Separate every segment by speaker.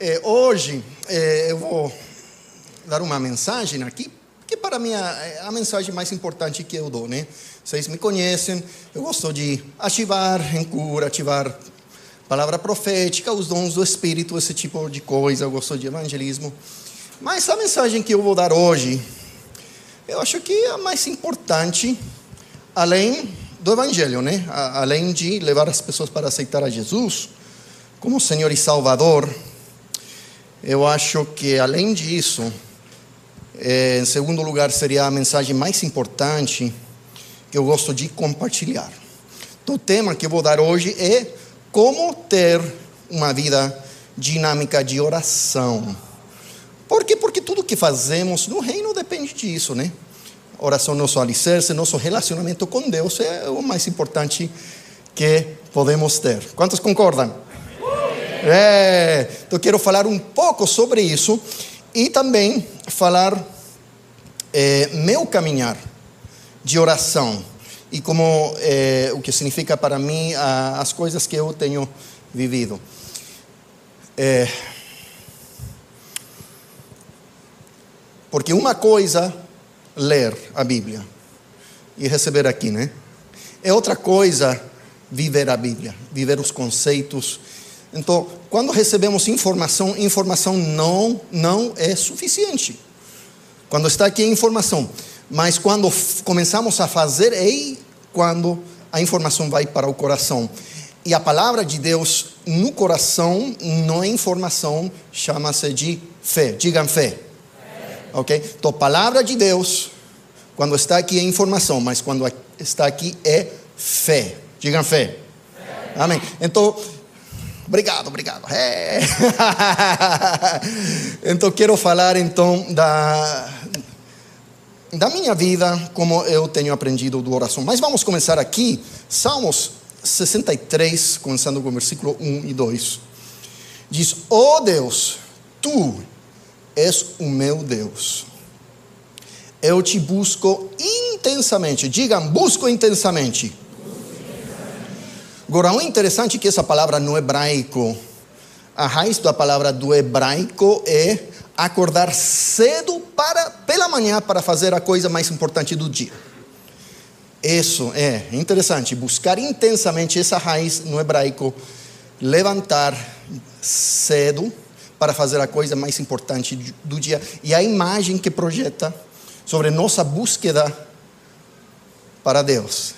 Speaker 1: É, hoje é, eu vou dar uma mensagem aqui, que para mim é a mensagem mais importante que eu dou, né? Vocês me conhecem, eu gosto de ativar em cura, ativar palavra profética, os dons do Espírito, esse tipo de coisa, eu gosto de evangelismo. Mas a mensagem que eu vou dar hoje, eu acho que é a mais importante, além do Evangelho, né? Além de levar as pessoas para aceitar a Jesus como Senhor e Salvador, eu acho que, além disso, é, em segundo lugar, seria a mensagem mais importante que eu gosto de compartilhar. Então, o tema que eu vou dar hoje é como ter uma vida dinâmica de oração. Por quê? Porque tudo que fazemos no reino depende disso, né? Oração, nosso alicerce, nosso relacionamento com Deus é o mais importante que podemos ter. Quantos concordam? É, então quero falar um pouco sobre isso e também falar é, meu caminhar de oração e como é, o que significa para mim a, as coisas que eu tenho vivido. É, porque uma coisa ler a Bíblia e receber aqui, né? É outra coisa viver a Bíblia, viver os conceitos então, quando recebemos informação, informação não, não é suficiente. Quando está aqui informação, mas quando começamos a fazer, é quando a informação vai para o coração. E a palavra de Deus no coração não é informação, chama-se de fé. Digam fé. fé. Ok? Então, palavra de Deus, quando está aqui é informação, mas quando está aqui é fé. Digam fé. fé. Amém. Então, Obrigado, obrigado. É. então quero falar então da da minha vida, como eu tenho aprendido do oração. Mas vamos começar aqui, Salmos 63, começando com o versículo 1 e 2. Diz: "Ó oh Deus, tu és o meu Deus. Eu te busco intensamente. Digam, busco intensamente Agora, o interessante é que essa palavra no hebraico, a raiz da palavra do hebraico é acordar cedo para pela manhã para fazer a coisa mais importante do dia. Isso é interessante, buscar intensamente essa raiz no hebraico, levantar cedo para fazer a coisa mais importante do dia. E a imagem que projeta sobre nossa búsqueda para Deus,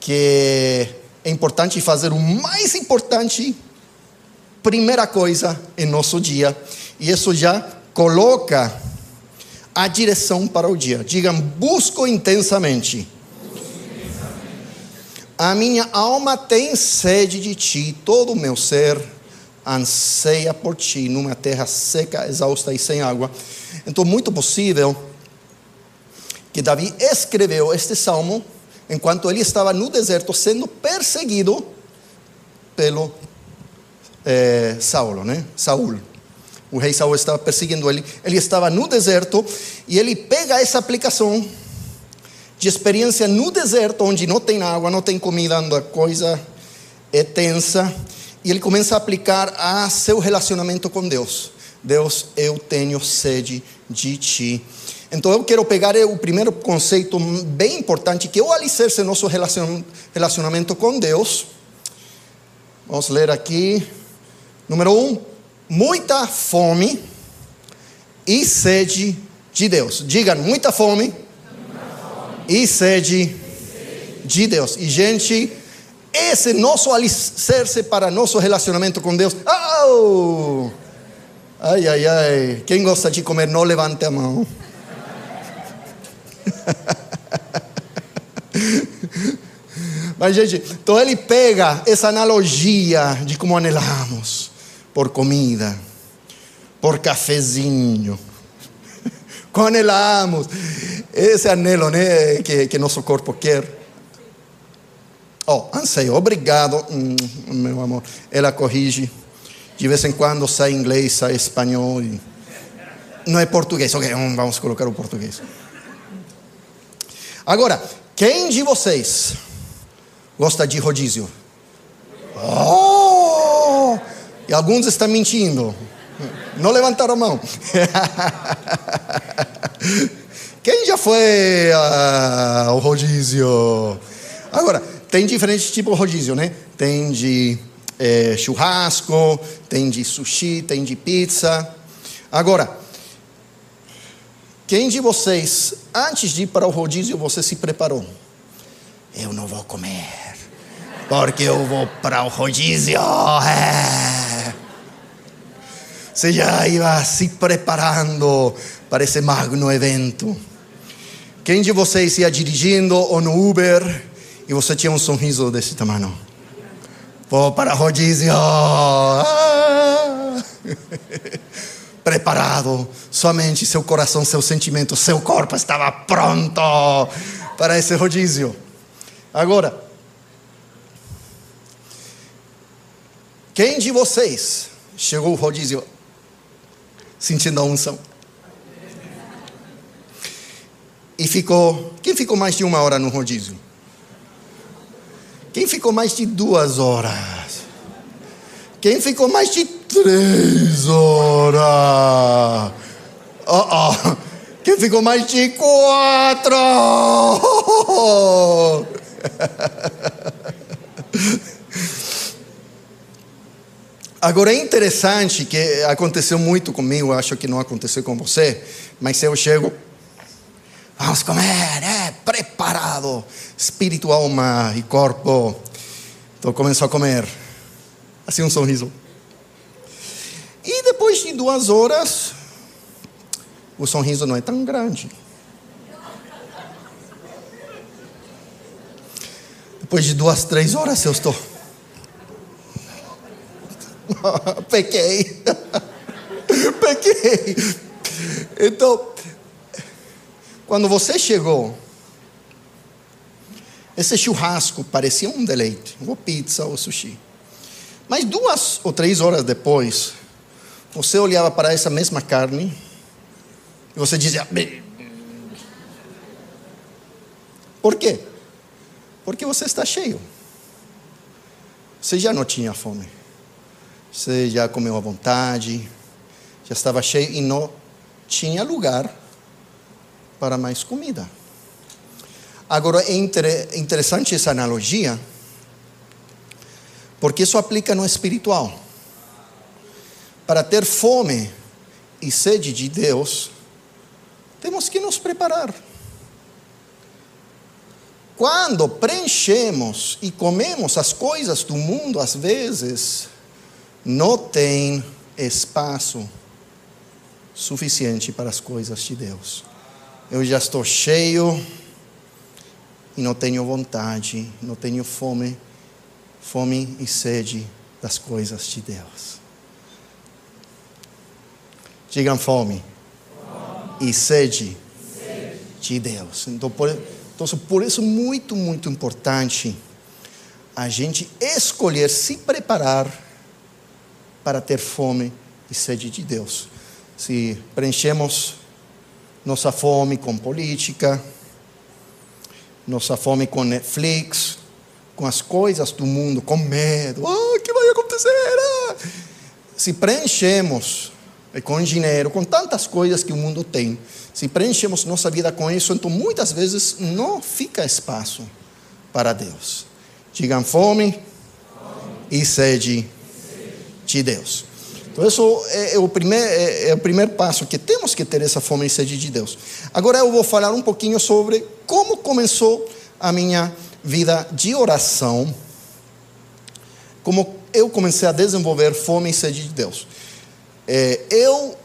Speaker 1: que é importante fazer o mais importante, primeira coisa em nosso dia, e isso já coloca a direção para o dia. Digam, busco intensamente. A minha alma tem sede de ti, todo o meu ser anseia por ti, numa terra seca, exausta e sem água. Então, muito possível que Davi escreveu este salmo enquanto ele estava no deserto sendo perseguido pelo é, Saulo, né? Saul. O rei Saul estava perseguindo ele. Ele estava no deserto e ele pega essa aplicação de experiência no deserto, onde não tem água, não tem comida, a coisa é tensa, e ele começa a aplicar a seu relacionamento com Deus. Deus, eu tenho sede de ti. Então eu quero pegar o primeiro conceito bem importante, que é o alicerce nosso relacionamento com Deus. Vamos ler aqui. Número um, muita fome e sede de Deus. Digam, muita fome, muita fome. E, sede de Deus. E gente, esse nosso alicerce para nosso relacionamento com Deus. Oh! Ai, ai, ai. Quem gosta de comer, não levante a mão. Mas, gente, então ele pega essa analogia de como anelamos por comida, por cafezinho. Como anelamos. Esse anelo né, que, que nosso corpo quer. Oh, anseio, obrigado, hum, meu amor. Ela corrige. De vez em quando sai inglês, sai espanhol. Não é português. Ok, vamos colocar o português. Agora, quem de vocês gosta de rodízio? Oh! E alguns estão mentindo. Não levantaram a mão. Quem já foi ao rodízio? Agora, tem diferentes tipos de rodízio, né? Tem de é, churrasco, tem de sushi, tem de pizza. Agora, quem de vocês, antes de ir para o rodízio, você se preparou? Eu não vou comer, porque eu vou para o rodízio. É. Você já ia se preparando para esse magno evento. Quem de vocês ia dirigindo ou no Uber e você tinha um sorriso desse tamanho? Vou para o rodízio. Ah! Preparado, somente seu coração, seu sentimento, seu corpo estava pronto para esse rodízio. Agora, quem de vocês chegou ao rodízio sentindo a unção? E ficou. Quem ficou mais de uma hora no rodízio? Quem ficou mais de duas horas? Quem ficou mais de três horas? Oh, oh. Quem ficou mais de quatro? Agora é interessante que aconteceu muito comigo, acho que não aconteceu com você, mas eu chego, vamos comer, é, preparado, espírito, alma e corpo. Então começou a comer, assim um sorriso. Depois de duas horas, o sorriso não é tão grande. Depois de duas, três horas eu estou. Pequei. Pequei. Então, quando você chegou, esse churrasco parecia um deleite, ou pizza ou sushi. Mas duas ou três horas depois, você olhava para essa mesma carne e você dizia: Por quê? Porque você está cheio. Você já não tinha fome. Você já comeu à vontade, já estava cheio e não tinha lugar para mais comida. Agora é interessante essa analogia, porque isso aplica no espiritual. Para ter fome e sede de Deus, temos que nos preparar. Quando preenchemos e comemos as coisas do mundo, às vezes, não tem espaço suficiente para as coisas de Deus. Eu já estou cheio e não tenho vontade, não tenho fome, fome e sede das coisas de Deus. Digam fome, fome. e sede, sede de Deus. Então por, então, por isso, muito, muito importante a gente escolher se preparar para ter fome e sede de Deus. Se preenchemos nossa fome com política, nossa fome com Netflix, com as coisas do mundo, com medo, ah, o que vai acontecer? Ah. Se preenchemos com dinheiro, com tantas coisas que o mundo tem, se preenchemos nossa vida com isso, então muitas vezes não fica espaço para Deus. Digam fome, fome. e sede de Deus. Então, isso é, o primeiro, é, o primeiro passo, que temos que ter essa fome e sede de Deus. Agora eu vou falar um pouquinho sobre como começou a minha vida de oração, como eu comecei a desenvolver fome e sede de Deus. É, eu,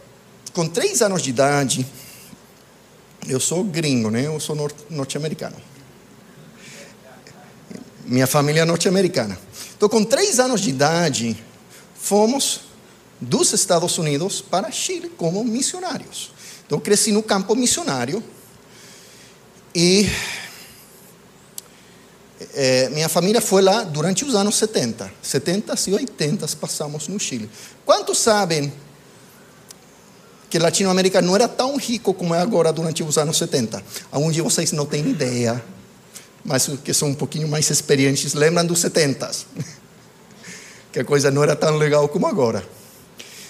Speaker 1: com três anos de idade, eu sou gringo, né? Eu sou norte-americano. Minha família é norte-americana. Então, com três anos de idade, fomos dos Estados Unidos para Chile como missionários. Então, cresci no campo missionário e é, minha família foi lá durante os anos 70. 70 e 80 passamos no Chile. Quantos sabem que Latinoamérica não era tão rico como é agora durante os anos 70. Alguns de vocês não têm ideia, mas que são um pouquinho mais experientes lembram dos 70 que a coisa não era tão legal como agora.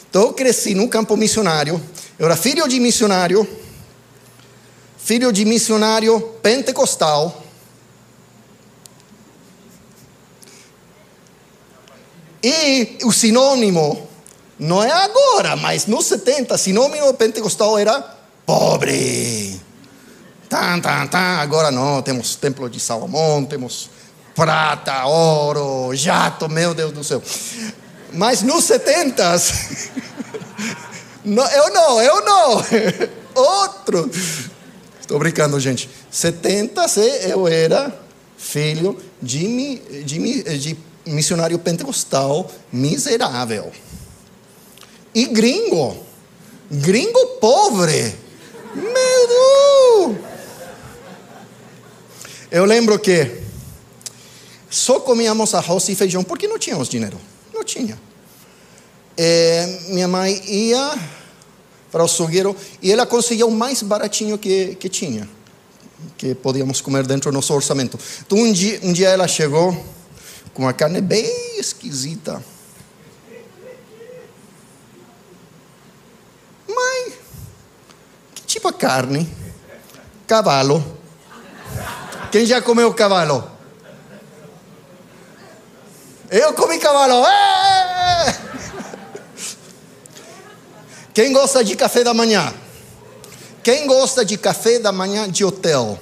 Speaker 1: Então eu cresci num campo missionário. Eu era filho de missionário, filho de missionário pentecostal. E o sinônimo, não é agora, mas nos 70, sinônimo pentecostal era pobre. Tan, tan, tan. Agora não, temos templo de Salomão, temos prata, ouro, jato, meu Deus do céu. Mas nos 70, não, eu não, eu não, outro. Estou brincando, gente. 70 eu era filho de, de, de missionário pentecostal miserável. E gringo, gringo pobre. Meu! Eu lembro que só comíamos arroz e feijão porque não tínhamos dinheiro. Não tinha. É, minha mãe ia para o açougueiro e ela conseguia o mais baratinho que, que tinha, que podíamos comer dentro do nosso orçamento. Então um dia, um dia ela chegou com uma carne bem esquisita. Mãe, carne? Cavalo. Quem já comeu cavalo? Eu comi cavalo. É! Quem gosta de café da manhã? Quem gosta de café da manhã de hotel?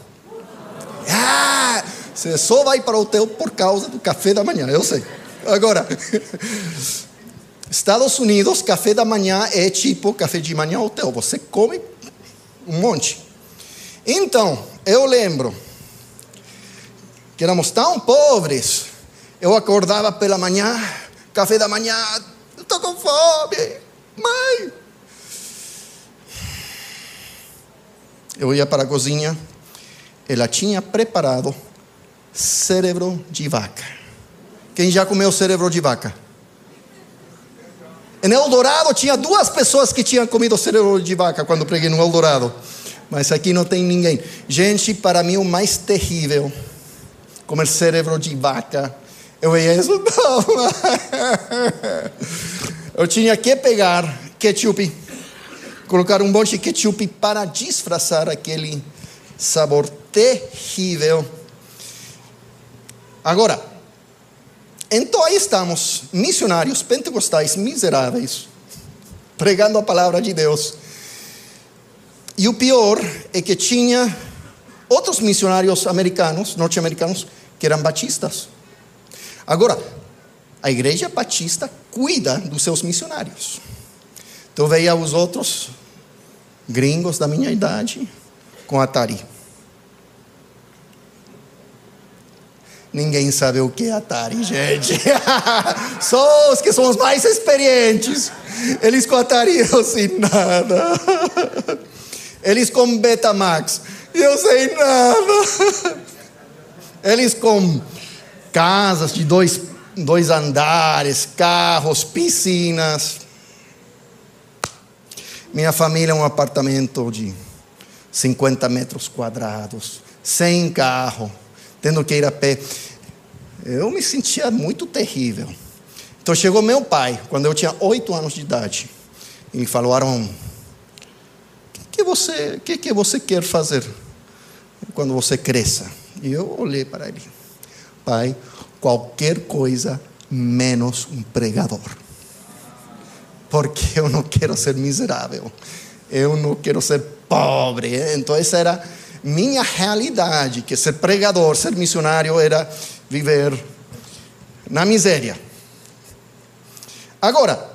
Speaker 1: Ah, você só vai para o hotel por causa do café da manhã, eu sei. Agora, Estados Unidos, café da manhã é tipo café de manhã hotel. Você come um monte. Então, eu lembro que éramos tão pobres. Eu acordava pela manhã, café da manhã, estou com fome. Mãe. Eu ia para a cozinha, ela tinha preparado cérebro de vaca. Quem já comeu cérebro de vaca? Em Eldorado tinha duas pessoas que tinham comido cérebro de vaca quando preguei no Eldorado. Mas aqui não tem ninguém. Gente, para mim o mais terrível comer cérebro de vaca. Eu veia isso, não. Eu tinha que pegar ketchup, colocar um monte de ketchup para disfarçar aquele sabor terrível Agora, então aí estamos, missionários pentecostais miseráveis, pregando a palavra de Deus. E o pior é que tinha outros missionários americanos, norte-americanos, que eram batistas. Agora, a igreja batista cuida dos seus missionários. Então veia os outros gringos da minha idade com Atari. Ninguém sabe o que é Atari, gente. Só os que são os mais experientes. Eles com Atari, eu sei nada. Eles com Betamax, eu sei nada. Eles com casas de dois, dois andares, carros, piscinas. Minha família é um apartamento de 50 metros quadrados, sem carro tendo que ir a pé. Eu me sentia muito terrível. Então chegou meu pai, quando eu tinha oito anos de idade, e me falou: Aaron, o que, você, que, que você quer fazer quando você cresça? E eu olhei para ele: Pai, qualquer coisa menos um pregador. Porque eu não quero ser miserável, eu não quero ser pobre. Então, essa era minha realidade, que ser pregador, ser missionário era viver na miséria. Agora,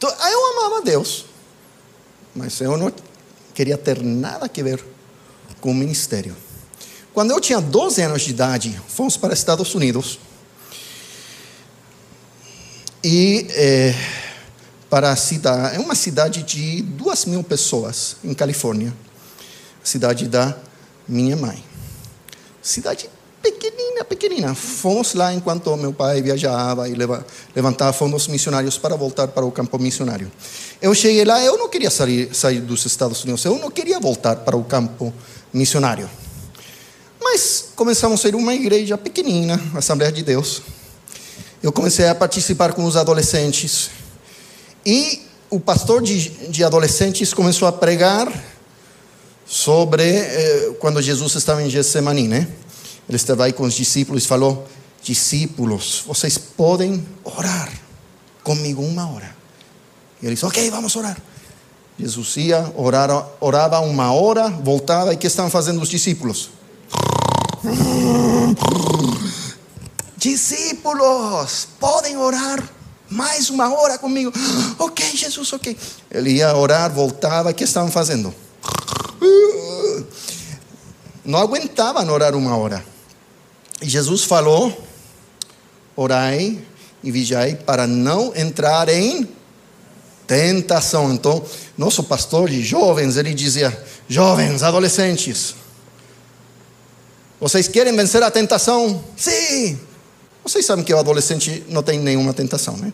Speaker 1: eu amava Deus, mas eu não queria ter nada a ver com o ministério. Quando eu tinha 12 anos de idade, fomos para Estados Unidos e é, para a cidade, é uma cidade de duas mil pessoas em Califórnia cidade da minha mãe. Cidade pequenina, pequenina. Fomos lá enquanto meu pai viajava e levantava fundos missionários para voltar para o campo missionário. Eu cheguei lá, eu não queria sair, sair dos Estados Unidos, eu não queria voltar para o campo missionário. Mas começamos a ser uma igreja pequenina, Assembleia de Deus. Eu comecei a participar com os adolescentes. E o pastor de, de adolescentes começou a pregar sobre eh, quando Jesus estava em Getsemane, né? Ele estava aí com os discípulos e falou: discípulos, vocês podem orar comigo uma hora. E ele disse: Ok, vamos orar. Jesus ia, orava, orava uma hora, voltava, e o que estavam fazendo os discípulos? Discípulos, podem orar mais uma hora comigo. Ok, Jesus, ok. Ele ia orar, voltava, o que estavam fazendo? Não aguentavam orar uma hora. E Jesus falou: orai e vigiai para não entrar em tentação. Então, nosso pastor de jovens, ele dizia: jovens, adolescentes, vocês querem vencer a tentação? Sim. Vocês sabem que o adolescente não tem nenhuma tentação, né?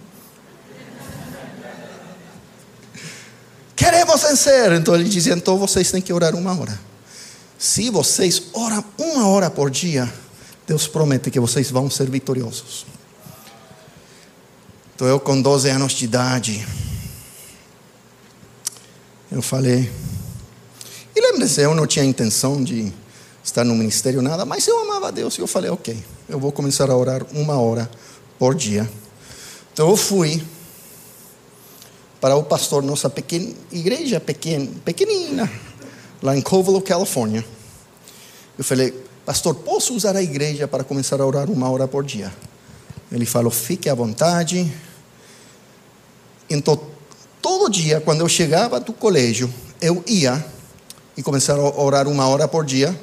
Speaker 1: Queremos vencer. Então ele dizia: então vocês têm que orar uma hora. Se vocês oram uma hora por dia, Deus promete que vocês vão ser vitoriosos. Então eu com 12 anos de idade, eu falei, e lembre-se, eu não tinha intenção de estar no ministério, nada, mas eu amava Deus e eu falei, ok, eu vou começar a orar uma hora por dia. Então eu fui para o pastor, nossa pequena igreja pequena, pequenina, lá em Covelo, Califórnia. Eu falei, pastor, posso usar a igreja para começar a orar uma hora por dia? Ele falou, fique à vontade. Então, todo dia, quando eu chegava do colégio, eu ia e começava a orar uma hora por dia.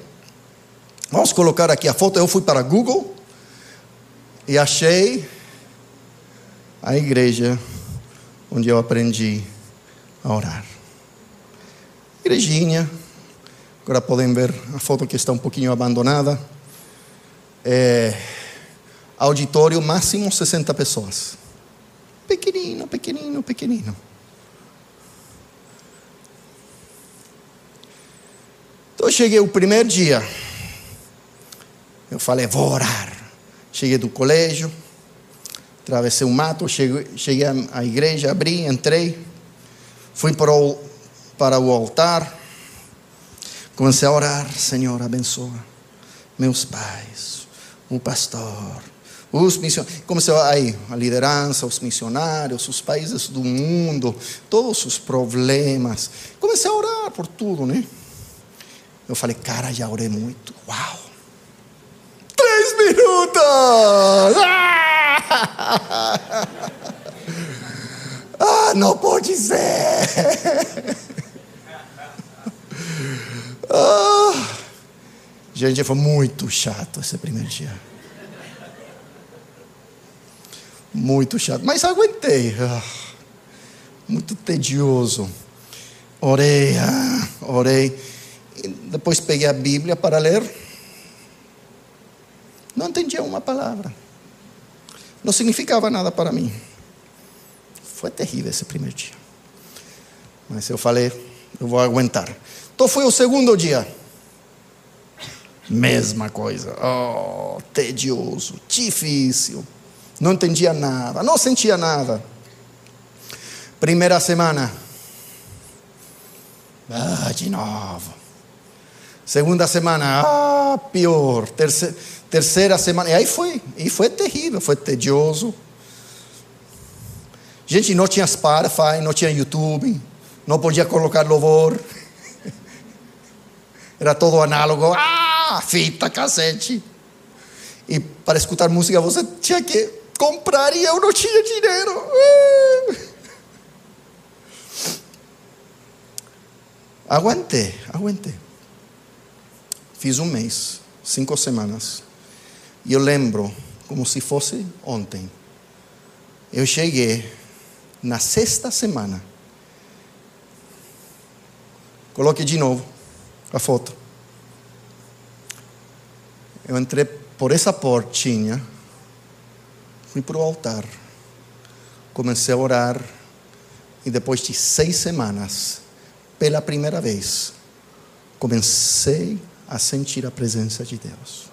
Speaker 1: Vamos colocar aqui a foto. Eu fui para Google e achei a igreja onde eu aprendi a orar. Igrejinha, Agora podem ver a foto que está um pouquinho abandonada. É, auditório máximo 60 pessoas. Pequenino, pequenino, pequenino. Então eu cheguei o primeiro dia. Eu falei, vou orar. Cheguei do colégio, atravessei o mato, cheguei, cheguei à igreja, abri, entrei, fui para o, para o altar Comecei a orar, Senhor, abençoa meus pais, o pastor, os missionários. Comecei aí, a liderança, os missionários, os países do mundo, todos os problemas. Comecei a orar por tudo, né? Eu falei, cara, já orei muito. Uau! Três minutos! Ah, não pode ser! Ah, gente, foi muito chato esse primeiro dia. Muito chato, mas aguentei. Ah, muito tedioso. Orei, ah, orei. E depois peguei a Bíblia para ler. Não entendia uma palavra. Não significava nada para mim. Foi terrível esse primeiro dia. Mas eu falei, eu vou aguentar. Então foi o segundo dia. Mesma coisa. Oh, tedioso, difícil. Não entendia nada, não sentia nada. Primeira semana. Ah, de novo. Segunda semana, ah, pior. Terceira, terceira semana, e aí foi, e foi terrível, foi tedioso. Gente, não tinha Spotify, não tinha YouTube, não podia colocar louvor. Era todo análogo. Ah, fita, cassete. E para escutar música você tinha que comprar e eu não tinha dinheiro. Aguentei, aguentei. Fiz um mês, cinco semanas. E eu lembro como se fosse ontem. Eu cheguei na sexta semana. Coloque de novo a foto. Eu entrei por essa portinha, fui para o altar, comecei a orar, e depois de seis semanas, pela primeira vez, comecei a sentir a presença de Deus.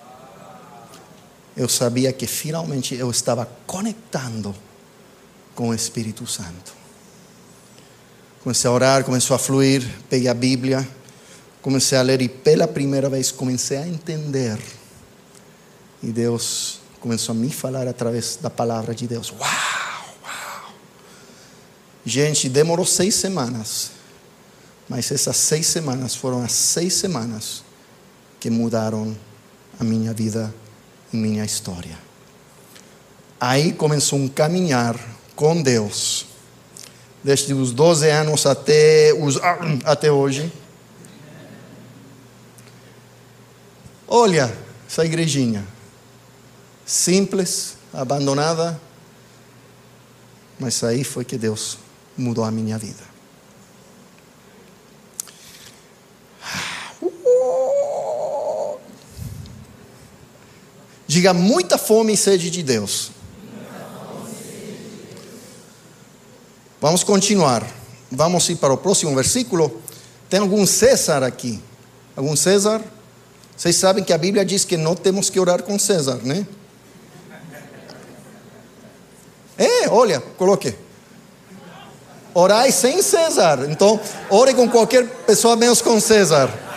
Speaker 1: Eu sabia que finalmente eu estava conectando com o Espírito Santo. Comecei a orar, começou a fluir, peguei a Bíblia, comecei a ler e pela primeira vez comecei a entender. E Deus começou a me falar através da palavra de Deus. Uau, uau. Gente, demorou seis semanas. Mas essas seis semanas foram as seis semanas que mudaram a minha vida e minha história. Aí começou um caminhar com Deus, desde os 12 anos até, os, até hoje. Olha essa igrejinha, simples, abandonada, mas aí foi que Deus mudou a minha vida. Diga muita fome e sede de Deus. Vamos continuar. Vamos ir para o próximo versículo. Tem algum César aqui? Algum César? Vocês sabem que a Bíblia diz que não temos que orar com César, né? É, olha, coloque. Orai sem César. Então, ore com qualquer pessoa menos com César.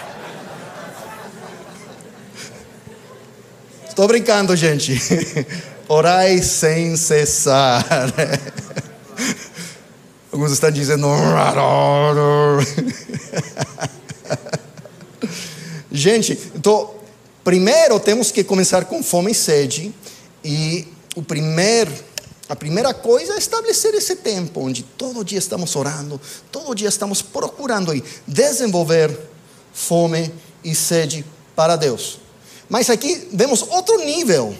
Speaker 1: Estou brincando, gente. Orai sem cessar. Alguns estão dizendo. gente, então, primeiro temos que começar com fome e sede. E o primeiro, a primeira coisa é estabelecer esse tempo onde todo dia estamos orando, todo dia estamos procurando aí desenvolver fome e sede para Deus. Mas aqui vemos outro nível.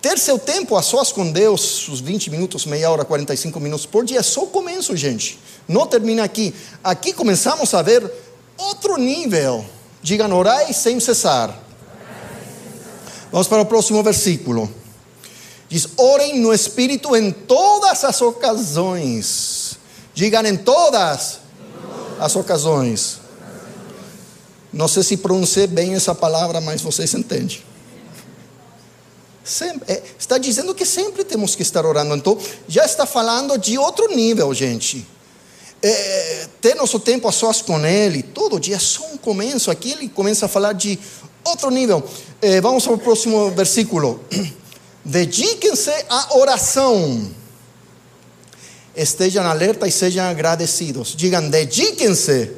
Speaker 1: Ter seu tempo a sós com Deus, os 20 minutos, meia hora, 45 minutos por dia, é só o começo, gente. Não termina aqui. Aqui começamos a ver outro nível. Digam, orai sem cessar. Vamos para o próximo versículo. Diz: orem no Espírito em todas as ocasiões. Digam em todas as ocasiões. Não sei se pronunciei bem essa palavra, mas vocês entendem. Sempre, é, está dizendo que sempre temos que estar orando. Então, já está falando de outro nível, gente. É, ter nosso tempo a sós com Ele, todo dia, só um começo. Aqui ele começa a falar de outro nível. É, vamos ao próximo versículo. Dediquem-se à oração. Estejam alerta e sejam agradecidos. Digam, dediquem-se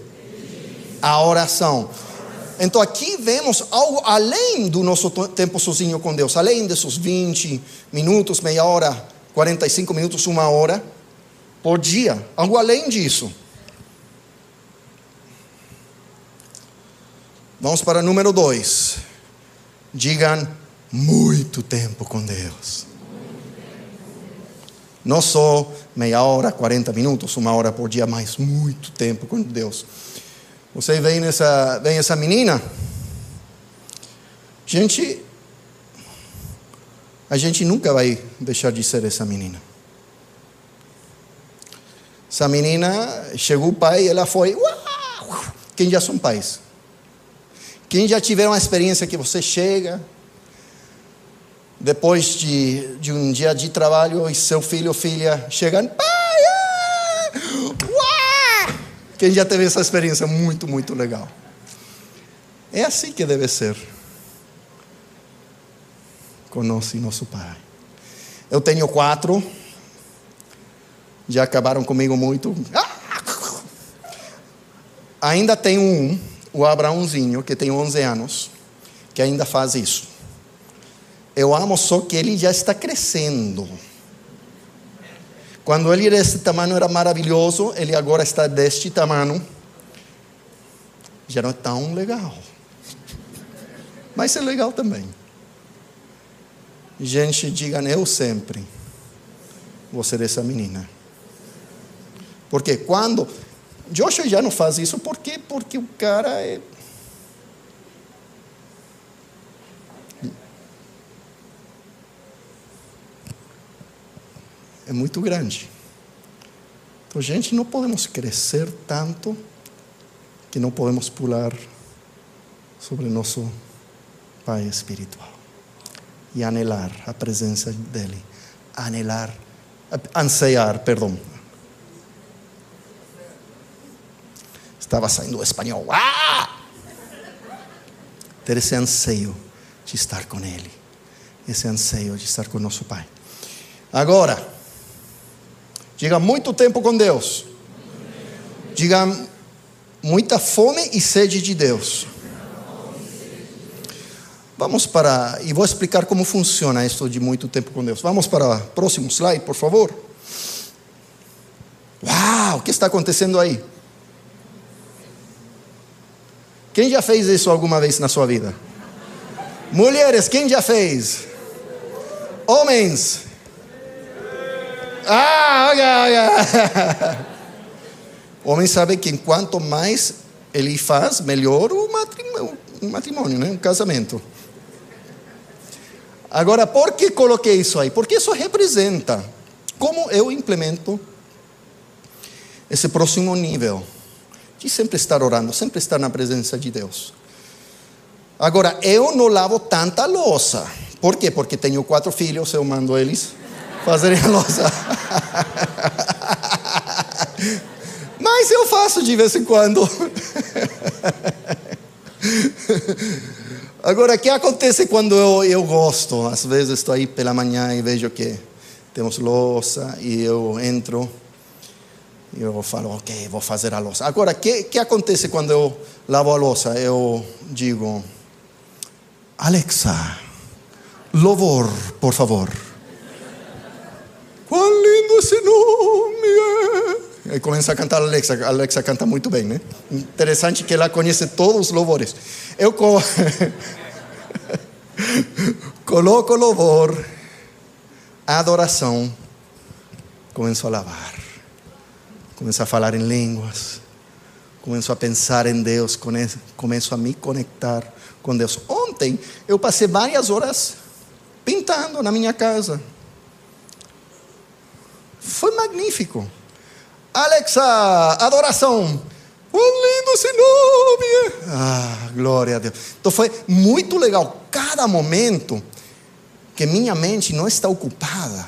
Speaker 1: à oração. Então aqui vemos algo além do nosso tempo sozinho com Deus, além desses 20 minutos, meia hora, 45 minutos, uma hora por dia, algo além disso. Vamos para número 2. Digam muito tempo com Deus. Não só meia hora, 40 minutos, uma hora por dia, mas muito tempo com Deus. Você vem nessa, vem essa menina? Gente, a gente nunca vai deixar de ser essa menina. Essa menina, chegou o pai, ela foi. Uau! Quem já são pais? Quem já tiveram a experiência que você chega, depois de, de um dia de trabalho, e seu filho ou filha chegam! Quem já teve essa experiência muito, muito legal. É assim que deve ser conosco nosso Pai. Eu tenho quatro, já acabaram comigo muito. Ah! Ainda tem um, o Abraãozinho, que tem 11 anos, que ainda faz isso. Eu amo só que ele já está crescendo. Quando ele desse tamanho era maravilhoso, ele agora está deste tamanho. Já não é tão legal. Mas é legal também. Gente, digam eu sempre vou ser essa menina. Porque quando. Joshua já não faz isso, por quê? Porque o cara é. É muito grande. Então, gente, não podemos crescer tanto que não podemos pular sobre nosso Pai espiritual e anelar a presença dele, anelar, anseiar, perdão. Estava saindo espanhol. Ah! Ter esse anseio de estar com Ele. Esse anseio de estar com nosso Pai. Agora, diga muito tempo com Deus. Diga muita fome e sede de Deus. Vamos para, e vou explicar como funciona isso de muito tempo com Deus. Vamos para o próximo slide, por favor. Uau, o que está acontecendo aí? Quem já fez isso alguma vez na sua vida? Mulheres, quem já fez? Homens. Ah, olha, olha. Homem sabe que quanto mais ele faz, melhor o matrimônio, o matrimônio né? o casamento. Agora, por que coloquei isso aí? Porque isso representa como eu implemento esse próximo nível de sempre estar orando, sempre estar na presença de Deus. Agora, eu não lavo tanta louça. Por quê? Porque tenho quatro filhos, eu mando eles fazerem a louça. Mas eu faço de vez em quando. Agora, o que acontece quando eu, eu gosto? Às vezes estou aí pela manhã e vejo que temos louça e eu entro e eu falo, ok, vou fazer a louça. Agora, o que, que acontece quando eu lavo a louça? Eu digo, Alexa, louvor, por favor. Quão lindo esse nome é. E começa a cantar a Alexa. A Alexa canta muito bem, né? Interessante que ela conhece todos os louvores. Eu co... coloco louvor, adoração, começo a lavar, começo a falar em línguas, começo a pensar em Deus, começo a me conectar com Deus. Ontem eu passei várias horas pintando na minha casa. Foi magnífico. Alexa, adoração. Quão lindo esse nome! Ah, glória a Deus. Então foi muito legal. Cada momento que minha mente não está ocupada.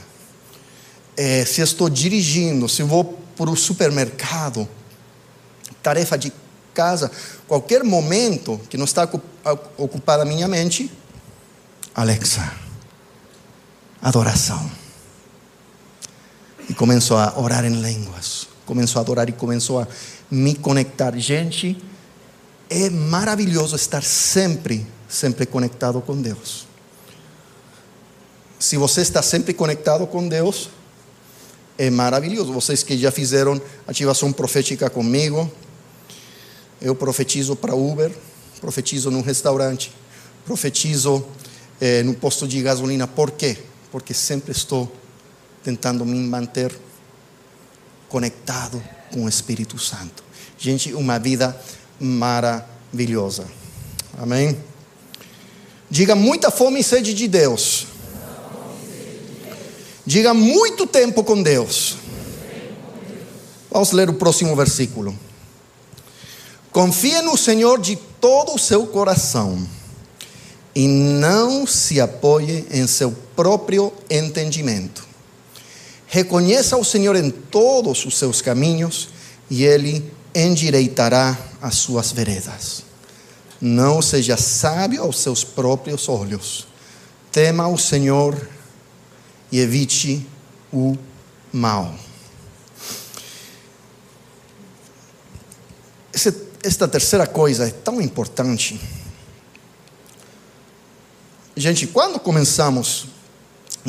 Speaker 1: É, se estou dirigindo, se vou para o supermercado, tarefa de casa, qualquer momento que não está ocupada a minha mente, Alexa, adoração. E começou a orar em línguas começou a adorar e começou a me conectar. Gente, é maravilhoso estar sempre, sempre conectado com Deus. Se você está sempre conectado com Deus, é maravilhoso. Vocês que já fizeram ativação profética comigo, eu profetizo para Uber, profetizo num restaurante, profetizo eh, no posto de gasolina. Por quê? Porque sempre estou tentando me manter conectado com o Espírito Santo. Gente, uma vida maravilhosa. Amém? Diga muita fome e sede de Deus. Diga muito tempo com Deus. Vamos ler o próximo versículo. Confie no Senhor de todo o seu coração e não se apoie em seu próprio entendimento. Reconheça o Senhor em todos os seus caminhos e Ele endireitará as suas veredas. Não seja sábio aos seus próprios olhos. Tema o Senhor e evite o mal. Esta terceira coisa é tão importante. Gente, quando começamos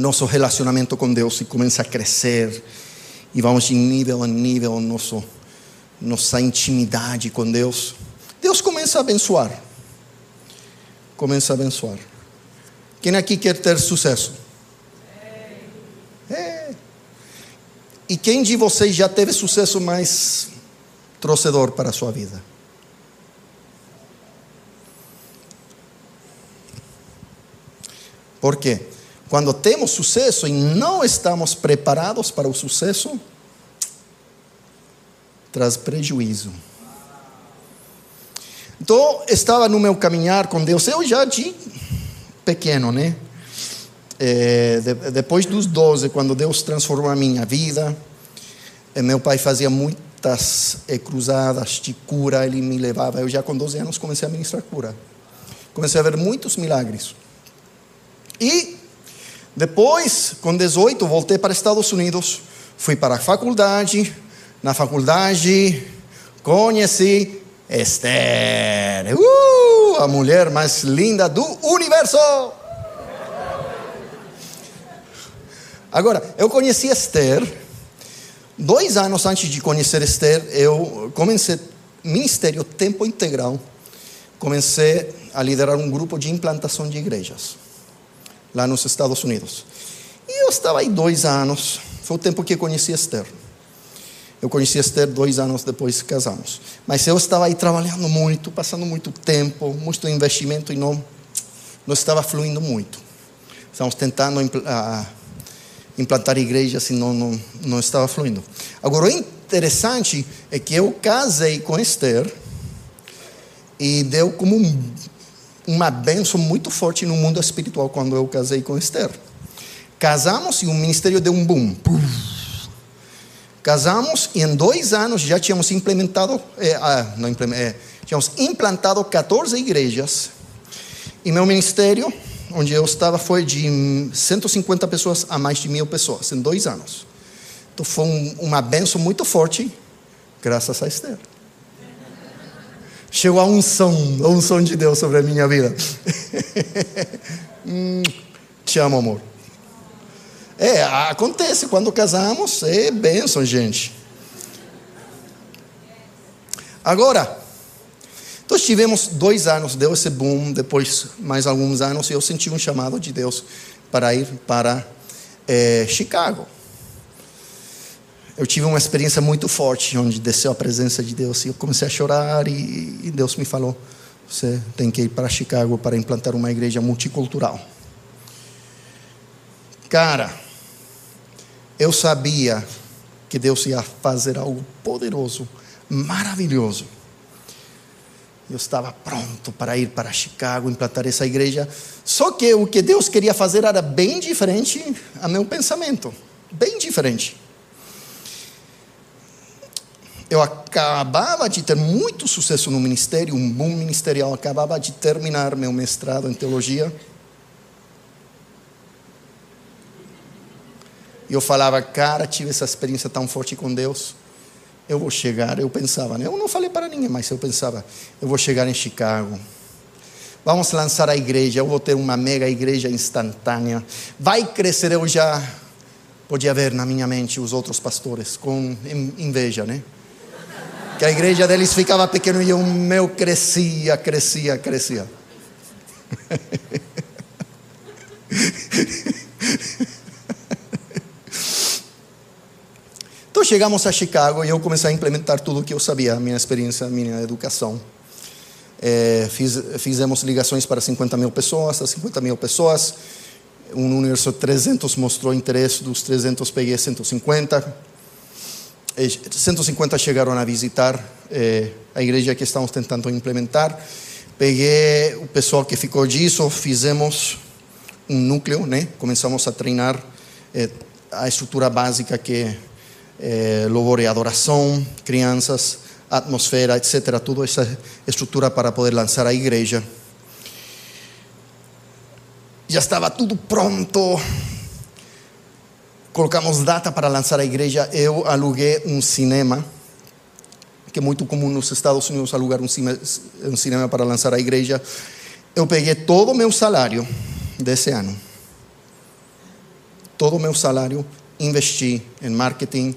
Speaker 1: nosso relacionamento com Deus e começa a crescer e vamos de nível a nível nosso nossa intimidade com Deus, Deus começa a abençoar. Começa a abençoar. Quem aqui quer ter sucesso? É. E quem de vocês já teve sucesso mais trouxedor para a sua vida? Por quê? Quando temos sucesso e não estamos preparados para o sucesso, traz prejuízo. Então, estava no meu caminhar com Deus, eu já de pequeno, né? É, de, depois dos 12, quando Deus transformou a minha vida, é, meu pai fazia portas eh, cruzadas de cura, ele me levava. Eu já com 12 anos comecei a ministrar cura. Comecei a ver muitos milagres. E depois, com 18, voltei para Estados Unidos, fui para a faculdade. Na faculdade, conheci Esther, uh, a mulher mais linda do universo. Agora, eu conheci Esther. Dois anos antes de conhecer Esther, eu comecei ministério tempo integral. Comecei a liderar um grupo de implantação de igrejas lá nos Estados Unidos. E eu estava aí dois anos. Foi o tempo que conheci Esther. Eu conheci Esther dois anos depois que casamos. Mas eu estava aí trabalhando muito, passando muito tempo, muito investimento e não, não estava fluindo muito. Estamos tentando implantar igrejas e não, não, não estava fluindo. Agora, o interessante é que eu casei com Esther e deu como um, uma benção muito forte no mundo espiritual quando eu casei com Esther. Casamos e o ministério deu um boom. Casamos e em dois anos já tínhamos implementado, é, ah, não é, tínhamos implantado 14 igrejas. E meu ministério, onde eu estava, foi de 150 pessoas a mais de mil pessoas em dois anos. Então foi um, uma benção muito forte, graças a Esther. Chegou a unção, a unção de Deus sobre a minha vida. hum, te amo, amor. É, acontece quando casamos, é bênção, gente. Agora, nós tivemos dois anos, deu esse boom, depois mais alguns anos, e eu senti um chamado de Deus para ir para é, Chicago. Eu tive uma experiência muito forte, onde desceu a presença de Deus, e eu comecei a chorar, e, e Deus me falou: você tem que ir para Chicago para implantar uma igreja multicultural. Cara, eu sabia que Deus ia fazer algo poderoso, maravilhoso. Eu estava pronto para ir para Chicago, implantar essa igreja. Só que o que Deus queria fazer era bem diferente a meu pensamento. Bem diferente. Eu acabava de ter muito sucesso no ministério, um boom ministerial. Acabava de terminar meu mestrado em teologia. E eu falava, cara, tive essa experiência tão forte com Deus. Eu vou chegar, eu pensava, né? eu não falei para ninguém, mas eu pensava, eu vou chegar em Chicago. Vamos lançar a igreja, eu vou ter uma mega igreja instantânea. Vai crescer, eu já podia ver na minha mente os outros pastores com inveja, né? Que a igreja deles ficava pequena e o meu crescia, crescia, crescia. Então chegamos a Chicago e eu comecei a implementar tudo o que eu sabia, minha experiência, minha educação. É, fiz, fizemos ligações para 50 mil pessoas, 50 mil pessoas. Um universo de 300 mostrou interesse, dos 300 peguei 150. 150 chegaram a visitar é, a igreja que estamos tentando implementar. Peguei o pessoal que ficou disso, fizemos um núcleo, né? começamos a treinar é, a estrutura básica que é, louvor e adoração, crianças, atmosfera, etc. Toda essa estrutura para poder lançar a igreja. Já estava tudo pronto. Colocamos data para lançar a igreja. Eu aluguei um cinema, que é muito comum nos Estados Unidos alugar um cinema, um cinema para lançar a igreja. Eu peguei todo o meu salário desse ano. Todo o meu salário investi em marketing,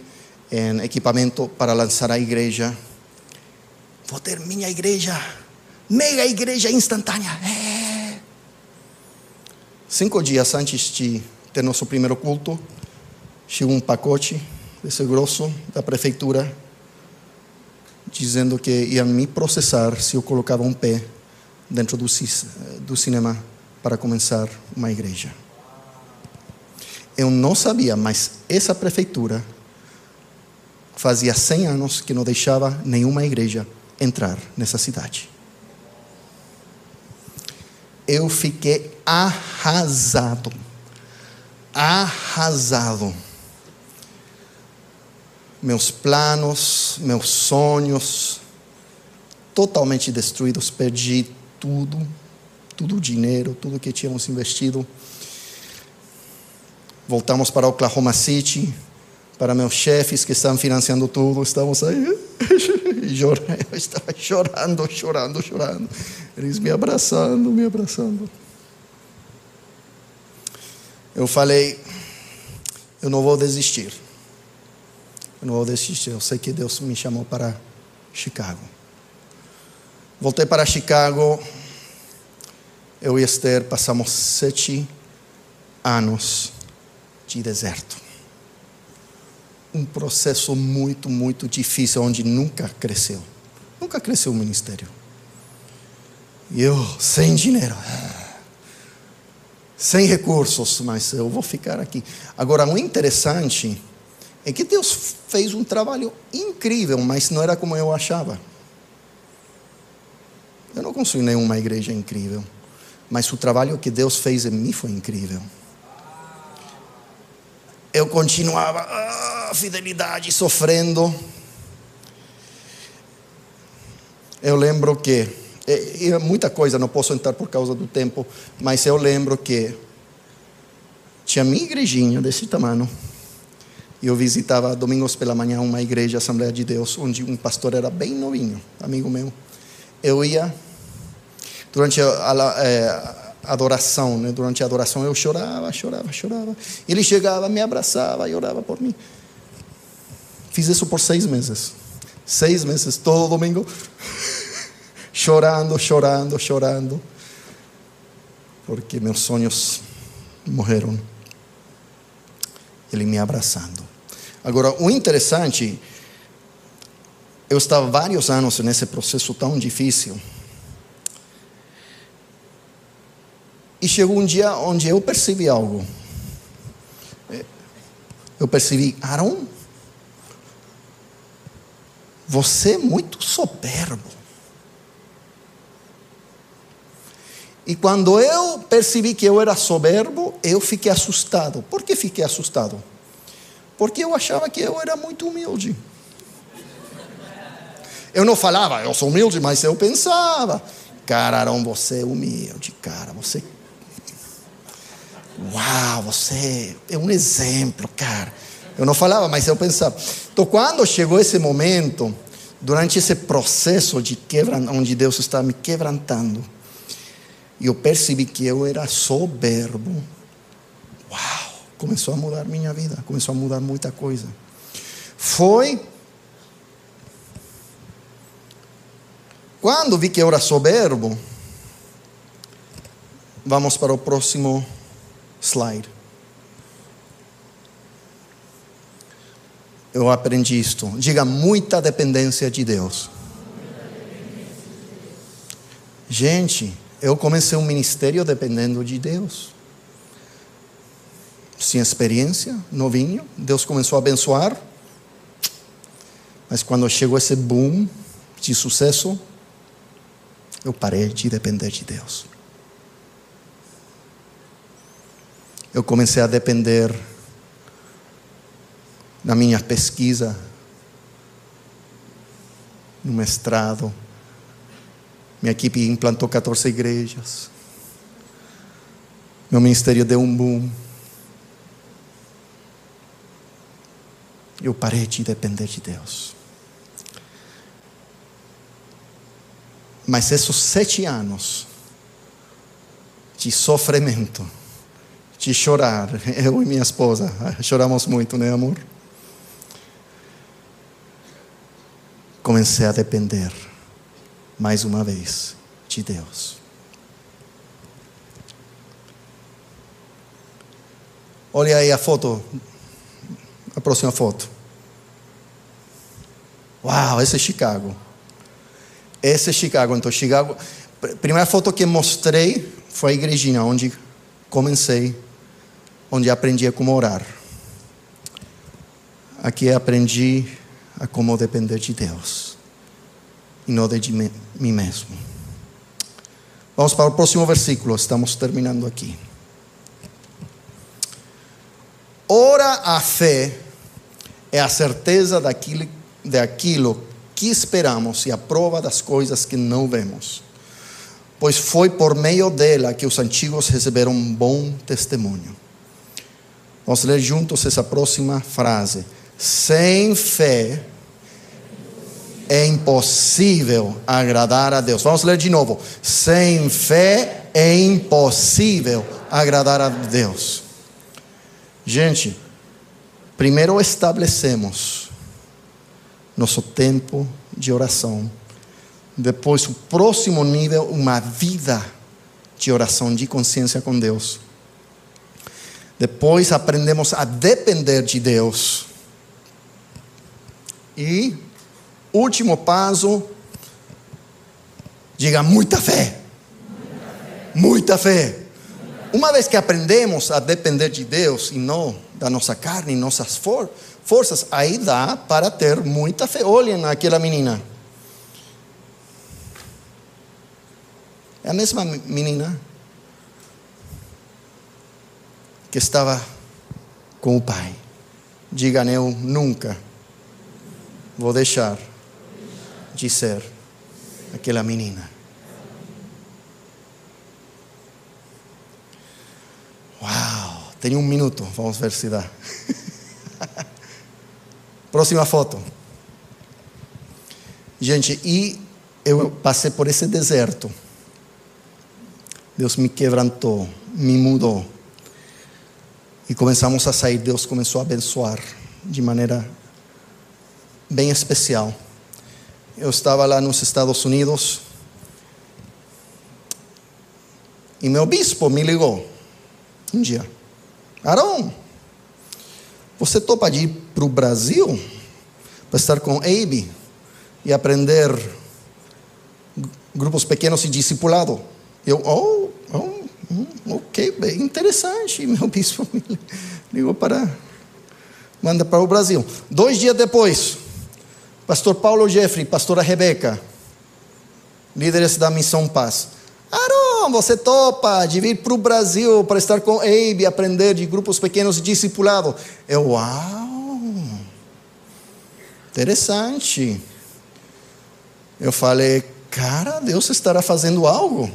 Speaker 1: em equipamento para lançar a igreja. Vou ter minha igreja, mega igreja instantânea. É. Cinco dias antes de ter nosso primeiro culto, chegou um pacote desse grosso da prefeitura dizendo que iam me processar se eu colocava um pé dentro do, do cinema para começar uma igreja. Eu não sabia, mas essa prefeitura fazia 100 anos que não deixava nenhuma igreja entrar nessa cidade. Eu fiquei arrasado. Arrasado. Meus planos, meus sonhos, totalmente destruídos. Perdi tudo, tudo o dinheiro, tudo que tínhamos investido. Voltamos para Oklahoma City, para meus chefes que estão financiando tudo. Estamos aí. Eu estava chorando, chorando, chorando. Eles me abraçando, me abraçando. Eu falei, eu não vou desistir. Não vou desistir. Eu sei que Deus me chamou para Chicago. Voltei para Chicago. Eu e Esther passamos sete anos de deserto. Um processo muito, muito difícil, onde nunca cresceu. Nunca cresceu o ministério. E eu, sem dinheiro sem recursos, mas eu vou ficar aqui. Agora, o interessante é que Deus fez um trabalho incrível, mas não era como eu achava. Eu não construí nenhuma igreja incrível, mas o trabalho que Deus fez em mim foi incrível. Eu continuava, ah, fidelidade, sofrendo. Eu lembro que e, e muita coisa, não posso entrar por causa do tempo, mas eu lembro que tinha minha igrejinha desse tamanho. Eu visitava domingos pela manhã uma igreja, Assembleia de Deus, onde um pastor era bem novinho, amigo meu. Eu ia, durante a, a, a adoração, né? durante a adoração eu chorava, chorava, chorava. Ele chegava, me abraçava e orava por mim. Fiz isso por seis meses. Seis meses, todo domingo chorando, chorando, chorando, porque meus sonhos morreram. Ele me abraçando. Agora, o interessante, eu estava vários anos nesse processo tão difícil. E chegou um dia onde eu percebi algo. Eu percebi, Aaron, você é muito soberbo. E quando eu percebi que eu era soberbo, eu fiquei assustado. Por que fiquei assustado? Porque eu achava que eu era muito humilde. Eu não falava, eu sou humilde, mas eu pensava, cara, Arão, você é humilde, cara, você. Uau, você é um exemplo, cara. Eu não falava, mas eu pensava. Então, quando chegou esse momento, durante esse processo de quebra, onde Deus está me quebrantando, eu percebi que eu era soberbo. Uau! Começou a mudar minha vida, começou a mudar muita coisa. Foi quando vi que eu era soberbo. Vamos para o próximo slide. Eu aprendi isto. Diga muita dependência de Deus. Gente, eu comecei um ministério dependendo de Deus. Sem experiência, novinho, Deus começou a abençoar. Mas quando chegou esse boom de sucesso, eu parei de depender de Deus. Eu comecei a depender da minha pesquisa no mestrado, minha equipe implantou 14 igrejas. Meu ministério deu um boom. Eu parei de depender de Deus. Mas esses sete anos de sofrimento, de chorar, eu e minha esposa choramos muito, né, amor? Comecei a depender mais uma vez, de Deus. Olha aí a foto, a próxima foto. Uau, esse é Chicago. Esse é Chicago. Então, Chicago. Primeira foto que mostrei foi a igrejinha onde comecei, onde aprendi a como orar. Aqui aprendi a como depender de Deus e não de mim mesmo. Vamos para o próximo versículo, estamos terminando aqui. Ora a fé é a certeza daquilo, daquilo que esperamos e a prova das coisas que não vemos. Pois foi por meio dela que os antigos receberam um bom testemunho. Vamos ler juntos essa próxima frase. Sem fé é impossível agradar a Deus. Vamos ler de novo. Sem fé é impossível agradar a Deus. Gente, primeiro estabelecemos nosso tempo de oração. Depois, o próximo nível, uma vida de oração, de consciência com Deus. Depois aprendemos a depender de Deus. E último passo, diga muita fé. Muita fé. Uma vez que aprendemos a depender de Deus e não da nossa carne nossas for forças, aí dá para ter muita fé. Olhem naquela menina. É a mesma menina que estava com o pai. Diga, eu nunca vou deixar de ser aquela menina. Tenho um minuto, vamos ver se dá. Próxima foto. Gente, e eu passei por esse deserto. Deus me quebrantou, me mudou. E começamos a sair, Deus começou a abençoar de maneira bem especial. Eu estava lá nos Estados Unidos e meu bispo me ligou um dia. Arão, você topa de ir para o Brasil para estar com Abe e aprender grupos pequenos e discipulado? Eu, oh, oh hum, ok, bem interessante. Meu bispo me ligou para manda para o Brasil. Dois dias depois, Pastor Paulo Jeffrey, pastora Rebeca, líderes da Missão Paz. Aaron, você topa de vir para o Brasil para estar com Abe, aprender de grupos pequenos e discipulado. Eu, uau, interessante. Eu falei, cara, Deus estará fazendo algo.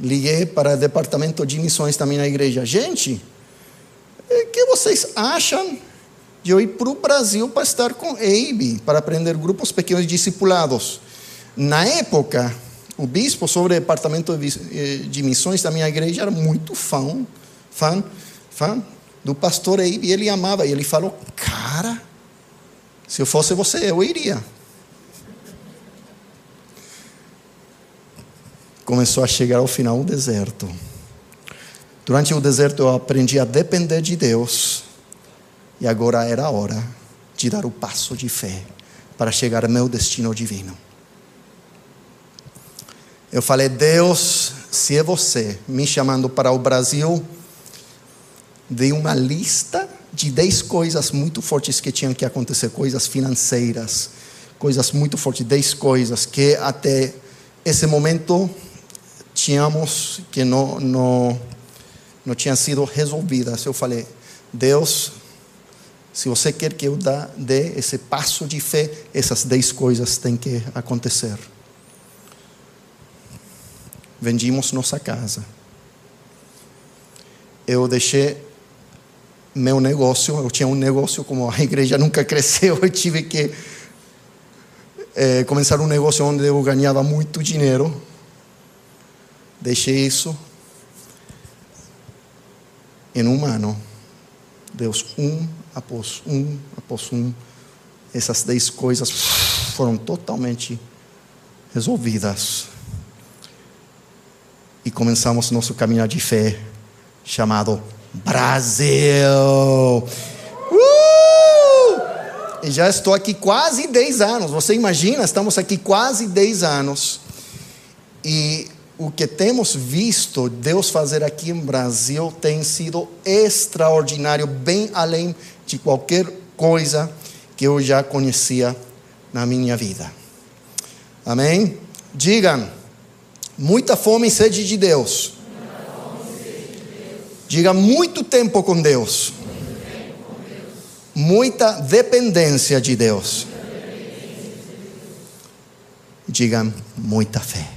Speaker 1: Liguei para o departamento de missões também na igreja. Gente, o que vocês acham de eu ir para o Brasil para estar com Abe, para aprender grupos pequenos discipulados. Na época, o bispo sobre o departamento de missões da minha igreja era muito fã, fã, fã do pastor Abe, e ele amava, e ele falou, cara, se eu fosse você, eu iria. Começou a chegar ao final o deserto. Durante o deserto eu aprendi a depender de Deus e agora era a hora de dar o passo de fé para chegar ao meu destino divino. Eu falei, Deus, se é você me chamando para o Brasil, dei uma lista de 10 coisas muito fortes que tinham que acontecer, coisas financeiras, coisas muito fortes, 10 coisas que até esse momento tínhamos que não, não, não tinham sido resolvidas. Eu falei, Deus, se você quer que eu dê esse passo de fé, essas dez coisas têm que acontecer. Vendimos nossa casa. Eu deixei meu negócio, eu tinha um negócio, como a igreja nunca cresceu, eu tive que é, começar um negócio onde eu ganhava muito dinheiro. Deixei isso. Em um ano, Deus, um após um, após um, essas dez coisas foram totalmente resolvidas. E começamos nosso caminhar de fé chamado Brasil. Uh! E já estou aqui quase 10 anos. Você imagina, estamos aqui quase 10 anos. E o que temos visto Deus fazer aqui em Brasil tem sido extraordinário, bem além de qualquer coisa que eu já conhecia na minha vida. Amém? Digam, muita fome e sede de Deus. Diga muito tempo com Deus. muita dependência de Deus. Digam muita fé.